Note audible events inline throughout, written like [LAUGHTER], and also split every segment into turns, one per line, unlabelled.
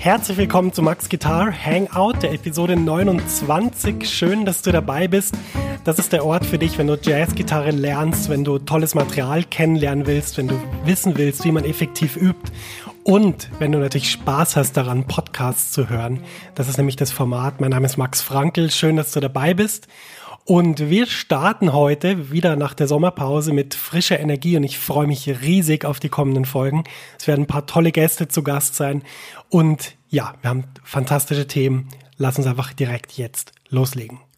Herzlich willkommen zu Max Guitar Hangout, der Episode 29. Schön, dass du dabei bist. Das ist der Ort für dich, wenn du Jazzgitarre lernst, wenn du tolles Material kennenlernen willst, wenn du wissen willst, wie man effektiv übt und wenn du natürlich Spaß hast daran, Podcasts zu hören. Das ist nämlich das Format. Mein Name ist Max Frankel. Schön, dass du dabei bist. Und wir starten heute wieder nach der Sommerpause mit frischer Energie und ich freue mich riesig auf die kommenden Folgen. Es werden ein paar tolle Gäste zu Gast sein und ja, wir haben fantastische Themen. Lass uns einfach direkt jetzt loslegen.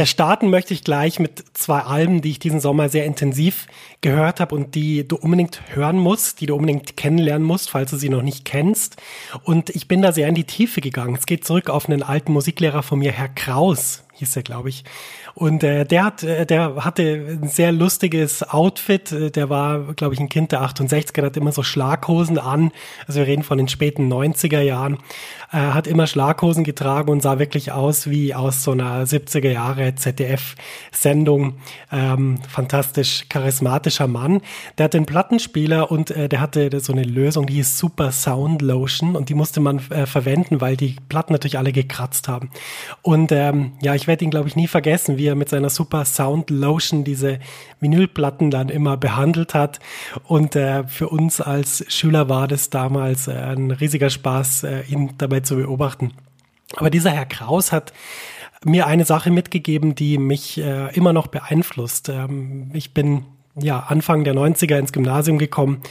Ja, starten möchte ich gleich mit zwei Alben, die ich diesen Sommer sehr intensiv gehört habe und die du unbedingt hören musst, die du unbedingt kennenlernen musst, falls du sie noch nicht kennst. Und ich bin da sehr in die Tiefe gegangen. Es geht zurück auf einen alten Musiklehrer von mir, Herr Kraus hieß er, glaube ich. Und äh, der hat, äh, der hatte ein sehr lustiges Outfit. Äh, der war, glaube ich, ein Kind der 68er, hat immer so Schlaghosen an. Also wir reden von den späten 90er Jahren. Er hat immer Schlaghosen getragen und sah wirklich aus wie aus so einer 70er Jahre ZDF-Sendung. Ähm, fantastisch charismatischer Mann. Der hat den Plattenspieler und äh, der hatte so eine Lösung, die hieß Super Sound Lotion und die musste man äh, verwenden, weil die Platten natürlich alle gekratzt haben. Und ähm, ja, ich werde ihn, glaube ich, nie vergessen, wie er mit seiner Super Sound Lotion diese Vinylplatten dann immer behandelt hat. Und äh, für uns als Schüler war das damals äh, ein riesiger Spaß, äh, ihn dabei zu beobachten. Aber dieser Herr Kraus hat mir eine Sache mitgegeben, die mich äh, immer noch beeinflusst. Ähm, ich bin ja, Anfang der 90er ins Gymnasium gekommen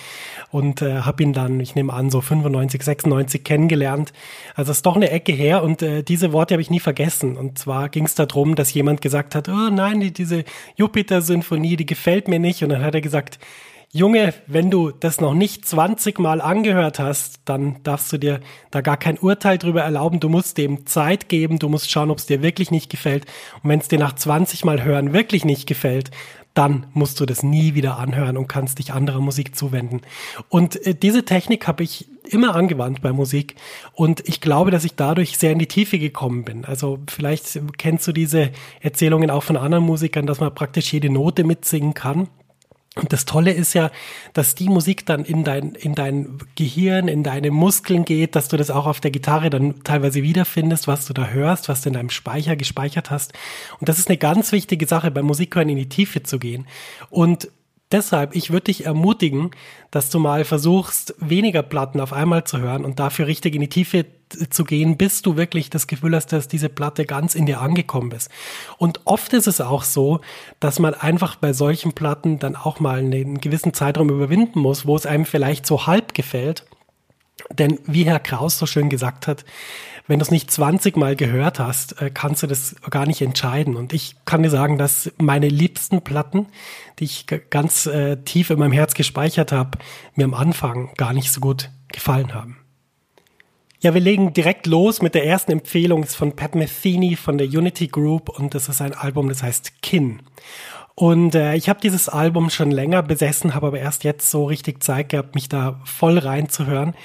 und äh, habe ihn dann, ich nehme an, so 95, 96 kennengelernt. Also ist doch eine Ecke her und äh, diese Worte habe ich nie vergessen. Und zwar ging es darum, dass jemand gesagt hat, oh nein, die, diese Jupiter-Symphonie, die gefällt mir nicht. Und dann hat er gesagt, Junge, wenn du das noch nicht 20 Mal angehört hast, dann darfst du dir da gar kein Urteil drüber erlauben. Du musst dem Zeit geben, du musst schauen, ob es dir wirklich nicht gefällt. Und wenn es dir nach 20 Mal hören wirklich nicht gefällt, dann musst du das nie wieder anhören und kannst dich anderer Musik zuwenden. Und äh, diese Technik habe ich immer angewandt bei Musik und ich glaube, dass ich dadurch sehr in die Tiefe gekommen bin. Also vielleicht kennst du diese Erzählungen auch von anderen Musikern, dass man praktisch jede Note mitsingen kann. Und das Tolle ist ja, dass die Musik dann in dein, in dein Gehirn, in deine Muskeln geht, dass du das auch auf der Gitarre dann teilweise wiederfindest, was du da hörst, was du in deinem Speicher gespeichert hast. Und das ist eine ganz wichtige Sache, beim Musikhören in die Tiefe zu gehen. Und Deshalb, ich würde dich ermutigen, dass du mal versuchst, weniger Platten auf einmal zu hören und dafür richtig in die Tiefe zu gehen, bis du wirklich das Gefühl hast, dass diese Platte ganz in dir angekommen ist. Und oft ist es auch so, dass man einfach bei solchen Platten dann auch mal einen gewissen Zeitraum überwinden muss, wo es einem vielleicht so halb gefällt. Denn wie Herr Kraus so schön gesagt hat, wenn du es nicht 20 Mal gehört hast, äh, kannst du das gar nicht entscheiden. Und ich kann dir sagen, dass meine liebsten Platten, die ich ganz äh, tief in meinem Herz gespeichert habe, mir am Anfang gar nicht so gut gefallen haben. Ja, wir legen direkt los mit der ersten Empfehlung. Ist von Pat Metheny von der Unity Group und das ist ein Album, das heißt Kin. Und äh, ich habe dieses Album schon länger besessen, habe aber erst jetzt so richtig Zeit gehabt, mich da voll reinzuhören.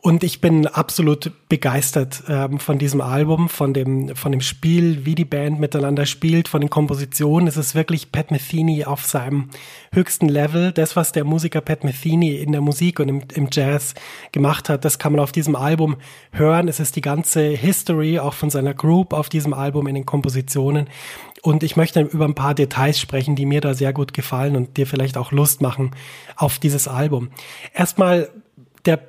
Und ich bin absolut begeistert ähm, von diesem Album, von dem, von dem Spiel, wie die Band miteinander spielt, von den Kompositionen. Es ist wirklich Pat Metheny auf seinem höchsten Level. Das, was der Musiker Pat Metheny in der Musik und im, im Jazz gemacht hat, das kann man auf diesem Album hören. Es ist die ganze History auch von seiner Group auf diesem Album in den Kompositionen. Und ich möchte über ein paar Details sprechen, die mir da sehr gut gefallen und dir vielleicht auch Lust machen auf dieses Album. Erstmal der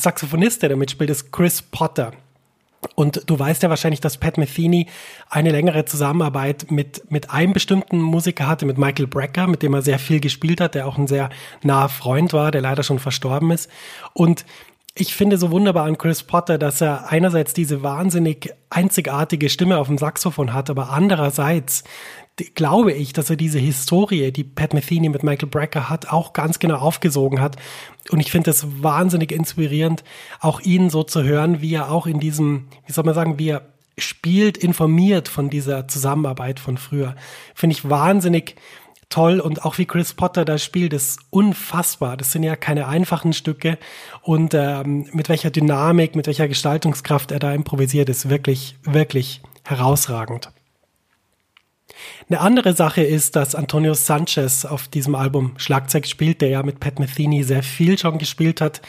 Saxophonist, der da mitspielt, ist Chris Potter. Und du weißt ja wahrscheinlich, dass Pat Metheny eine längere Zusammenarbeit mit, mit einem bestimmten Musiker hatte, mit Michael Brecker, mit dem er sehr viel gespielt hat, der auch ein sehr naher Freund war, der leider schon verstorben ist. Und ich finde so wunderbar an Chris Potter, dass er einerseits diese wahnsinnig einzigartige Stimme auf dem Saxophon hat, aber andererseits glaube ich, dass er diese Historie, die Pat Metheny mit Michael Brecker hat, auch ganz genau aufgesogen hat. Und ich finde es wahnsinnig inspirierend, auch ihn so zu hören, wie er auch in diesem, wie soll man sagen, wie er spielt, informiert von dieser Zusammenarbeit von früher. Finde ich wahnsinnig toll und auch wie Chris Potter da spielt, ist unfassbar. Das sind ja keine einfachen Stücke und ähm, mit welcher Dynamik, mit welcher Gestaltungskraft er da improvisiert, ist wirklich, wirklich herausragend. Eine andere Sache ist, dass Antonio Sanchez auf diesem Album Schlagzeug spielt, der ja mit Pat Metheny sehr viel schon gespielt hat.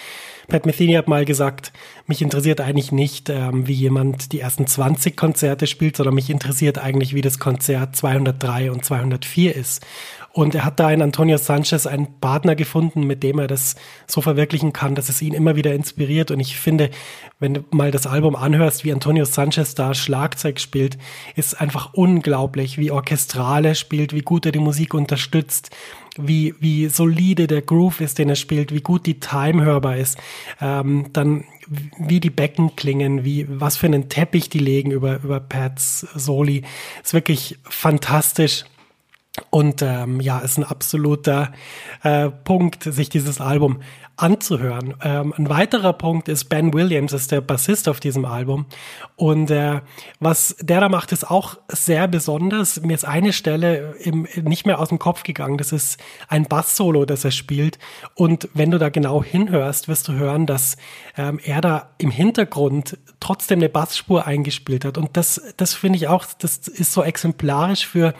Pat Metheny hat mal gesagt, mich interessiert eigentlich nicht, ähm, wie jemand die ersten 20 Konzerte spielt, sondern mich interessiert eigentlich, wie das Konzert 203 und 204 ist. Und er hat da in Antonio Sanchez einen Partner gefunden, mit dem er das so verwirklichen kann, dass es ihn immer wieder inspiriert. Und ich finde, wenn du mal das Album anhörst, wie Antonio Sanchez da Schlagzeug spielt, ist einfach unglaublich, wie orchestral er spielt, wie gut er die Musik unterstützt, wie, wie solide der Groove ist, den er spielt, wie gut die Time hörbar ist, ähm, dann wie die Becken klingen, wie, was für einen Teppich die legen über, über Pats Soli. Ist wirklich fantastisch. Und ähm, ja, ist ein absoluter äh, Punkt, sich dieses Album anzuhören. Ähm, ein weiterer Punkt ist Ben Williams, ist der Bassist auf diesem Album. Und äh, was der da macht, ist auch sehr besonders. Mir ist eine Stelle im, nicht mehr aus dem Kopf gegangen. Das ist ein Bass-Solo, das er spielt. Und wenn du da genau hinhörst, wirst du hören, dass ähm, er da im Hintergrund trotzdem eine Bassspur eingespielt hat. Und das, das finde ich auch, das ist so exemplarisch für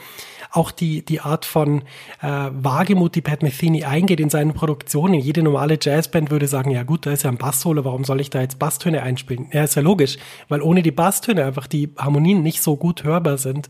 auch die, die Art von äh, Wagemut, die Pat Metheny eingeht in seinen Produktionen. Jede normale Jazzband würde sagen, ja gut, da ist ja ein Bass-Solo, warum soll ich da jetzt Basstöne einspielen? Ja, ist ja logisch, weil ohne die Basstöne einfach die Harmonien nicht so gut hörbar sind.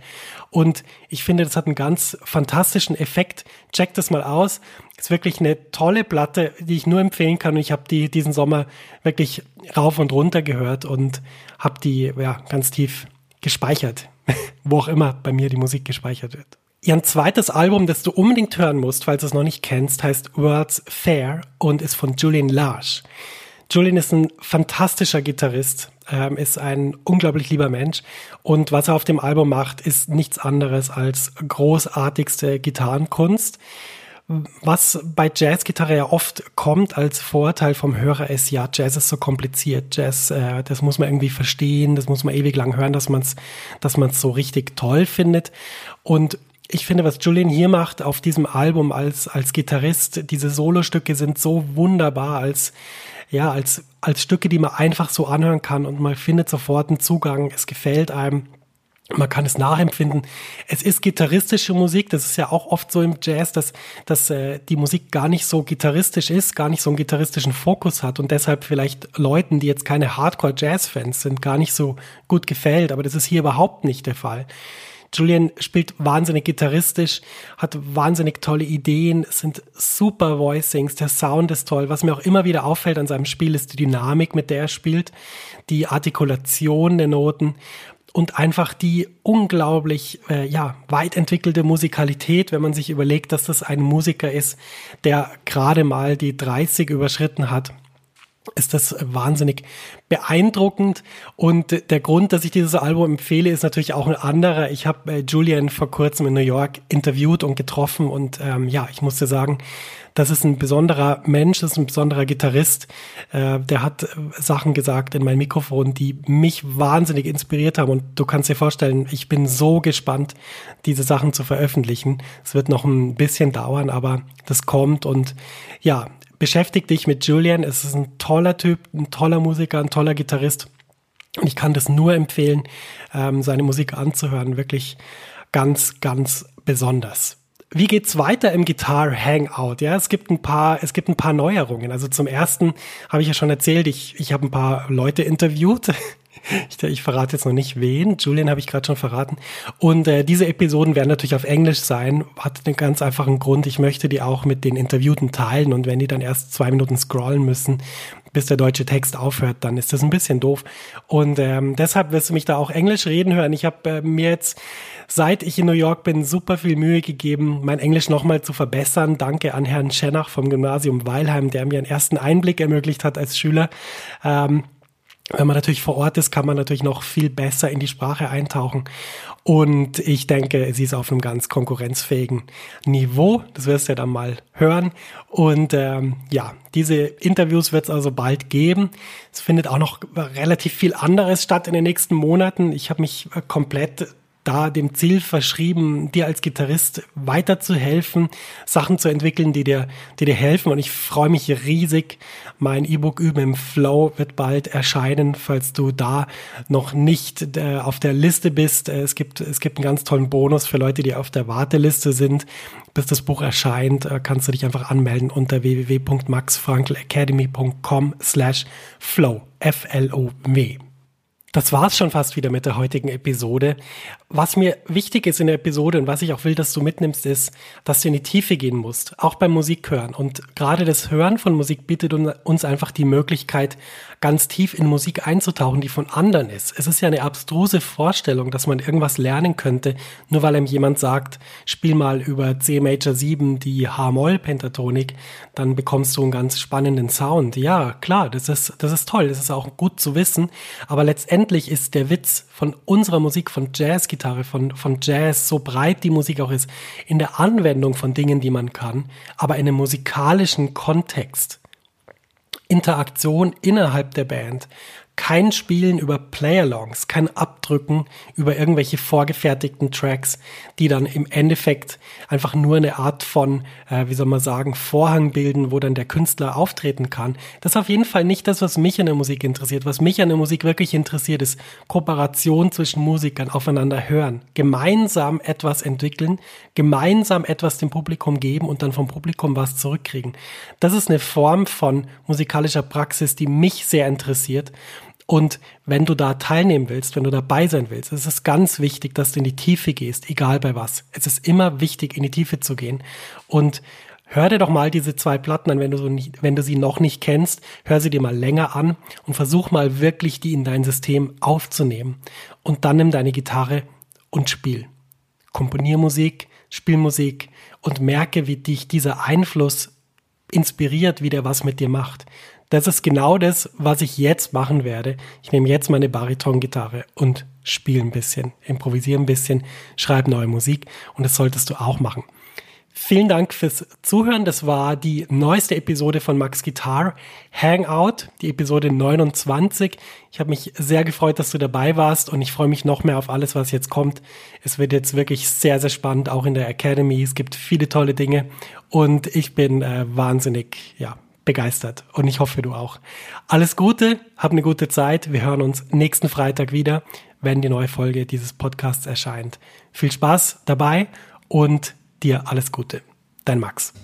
Und ich finde, das hat einen ganz fantastischen Effekt. Check das mal aus. Ist wirklich eine tolle Platte, die ich nur empfehlen kann. Und ich habe die diesen Sommer wirklich rauf und runter gehört und habe die ja ganz tief gespeichert, [LAUGHS] wo auch immer bei mir die Musik gespeichert wird. Ihr zweites Album, das du unbedingt hören musst, falls du es noch nicht kennst, heißt World's Fair und ist von Julian Large. Julian ist ein fantastischer Gitarrist, ähm, ist ein unglaublich lieber Mensch und was er auf dem Album macht, ist nichts anderes als großartigste Gitarrenkunst. Was bei Jazzgitarre ja oft kommt als Vorteil vom Hörer ist, ja, Jazz ist so kompliziert. Jazz, äh, das muss man irgendwie verstehen, das muss man ewig lang hören, dass man es dass man's so richtig toll findet. Und ich finde, was Julian hier macht auf diesem Album als, als Gitarrist, diese Solostücke sind so wunderbar als, ja, als, als Stücke, die man einfach so anhören kann und man findet sofort einen Zugang. Es gefällt einem. Man kann es nachempfinden. Es ist gitarristische Musik. Das ist ja auch oft so im Jazz, dass, dass äh, die Musik gar nicht so gitarristisch ist, gar nicht so einen gitarristischen Fokus hat und deshalb vielleicht Leuten, die jetzt keine Hardcore-Jazz-Fans sind, gar nicht so gut gefällt. Aber das ist hier überhaupt nicht der Fall. Julian spielt wahnsinnig gitarristisch, hat wahnsinnig tolle Ideen, sind super Voicings, der Sound ist toll. Was mir auch immer wieder auffällt an seinem Spiel ist die Dynamik, mit der er spielt, die Artikulation der Noten und einfach die unglaublich äh, ja weit entwickelte Musikalität, wenn man sich überlegt, dass das ein Musiker ist, der gerade mal die 30 überschritten hat ist das wahnsinnig beeindruckend. Und der Grund, dass ich dieses Album empfehle, ist natürlich auch ein anderer. Ich habe äh, Julian vor kurzem in New York interviewt und getroffen und ähm, ja, ich musste sagen, das ist ein besonderer Mensch, das ist ein besonderer Gitarrist. Äh, der hat äh, Sachen gesagt in mein Mikrofon, die mich wahnsinnig inspiriert haben. Und du kannst dir vorstellen, ich bin so gespannt, diese Sachen zu veröffentlichen. Es wird noch ein bisschen dauern, aber das kommt. Und ja, beschäftige dich mit Julian. Es ist ein toller Typ, ein toller Musiker, ein toller Gitarrist. Und ich kann das nur empfehlen, ähm, seine Musik anzuhören. Wirklich ganz, ganz besonders. Wie geht's weiter im Guitar Hangout? Ja, es gibt ein paar, es gibt ein paar Neuerungen. Also zum ersten habe ich ja schon erzählt, ich, ich habe ein paar Leute interviewt. [LAUGHS] Ich, ich verrate jetzt noch nicht wen. Julian habe ich gerade schon verraten. Und äh, diese Episoden werden natürlich auf Englisch sein. Hat einen ganz einfachen Grund. Ich möchte die auch mit den Interviewten teilen. Und wenn die dann erst zwei Minuten scrollen müssen, bis der deutsche Text aufhört, dann ist das ein bisschen doof. Und ähm, deshalb wirst du mich da auch Englisch reden hören. Ich habe äh, mir jetzt, seit ich in New York bin, super viel Mühe gegeben, mein Englisch nochmal zu verbessern. Danke an Herrn Schenach vom Gymnasium Weilheim, der mir einen ersten Einblick ermöglicht hat als Schüler. Ähm, wenn man natürlich vor Ort ist, kann man natürlich noch viel besser in die Sprache eintauchen. Und ich denke, sie ist auf einem ganz konkurrenzfähigen Niveau. Das wirst du ja dann mal hören. Und ähm, ja, diese Interviews wird es also bald geben. Es findet auch noch relativ viel anderes statt in den nächsten Monaten. Ich habe mich komplett da dem Ziel verschrieben, dir als Gitarrist weiterzuhelfen, Sachen zu entwickeln, die dir, die dir helfen. Und ich freue mich riesig. Mein E-Book Üben im Flow wird bald erscheinen, falls du da noch nicht äh, auf der Liste bist. Äh, es gibt, es gibt einen ganz tollen Bonus für Leute, die auf der Warteliste sind. Bis das Buch erscheint, äh, kannst du dich einfach anmelden unter www.maxfrankelacademy.com slash flow. F-L-O-W. Das war's schon fast wieder mit der heutigen Episode. Was mir wichtig ist in der Episode und was ich auch will, dass du mitnimmst, ist, dass du in die Tiefe gehen musst, auch beim Musik hören. Und gerade das Hören von Musik bietet uns einfach die Möglichkeit, ganz tief in Musik einzutauchen, die von anderen ist. Es ist ja eine abstruse Vorstellung, dass man irgendwas lernen könnte, nur weil einem jemand sagt, spiel mal über C Major 7 die H-Moll-Pentatonik, dann bekommst du einen ganz spannenden Sound. Ja, klar, das ist, das ist toll, das ist auch gut zu wissen, aber letztendlich ist der Witz von unserer Musik, von Jazzgitarre, von, von Jazz, so breit die Musik auch ist, in der Anwendung von Dingen, die man kann, aber in einem musikalischen Kontext. Interaktion innerhalb der Band, kein Spielen über Playalongs, kein Abdrücken über irgendwelche vorgefertigten Tracks, die dann im Endeffekt einfach nur eine Art von, äh, wie soll man sagen, Vorhang bilden, wo dann der Künstler auftreten kann. Das ist auf jeden Fall nicht das, was mich an der Musik interessiert. Was mich an der Musik wirklich interessiert, ist Kooperation zwischen Musikern, aufeinander hören, gemeinsam etwas entwickeln, gemeinsam etwas dem Publikum geben und dann vom Publikum was zurückkriegen. Das ist eine Form von musikalischer Praxis, die mich sehr interessiert. Und wenn du da teilnehmen willst, wenn du dabei sein willst, ist es ganz wichtig, dass du in die Tiefe gehst, egal bei was. Es ist immer wichtig, in die Tiefe zu gehen. Und hör dir doch mal diese zwei Platten an, wenn du, so nicht, wenn du sie noch nicht kennst. Hör sie dir mal länger an und versuch mal wirklich, die in dein System aufzunehmen. Und dann nimm deine Gitarre und spiel. Komponiermusik, Spielmusik und merke, wie dich dieser Einfluss inspiriert, wie der was mit dir macht. Das ist genau das, was ich jetzt machen werde. Ich nehme jetzt meine Bariton-Gitarre und spiele ein bisschen, improvisiere ein bisschen, schreibe neue Musik und das solltest du auch machen. Vielen Dank fürs Zuhören. Das war die neueste Episode von Max Guitar Hangout, die Episode 29. Ich habe mich sehr gefreut, dass du dabei warst und ich freue mich noch mehr auf alles, was jetzt kommt. Es wird jetzt wirklich sehr, sehr spannend, auch in der Academy. Es gibt viele tolle Dinge und ich bin äh, wahnsinnig, ja, begeistert und ich hoffe du auch. Alles Gute, hab eine gute Zeit. Wir hören uns nächsten Freitag wieder, wenn die neue Folge dieses Podcasts erscheint. Viel Spaß dabei und dir alles Gute. Dein Max.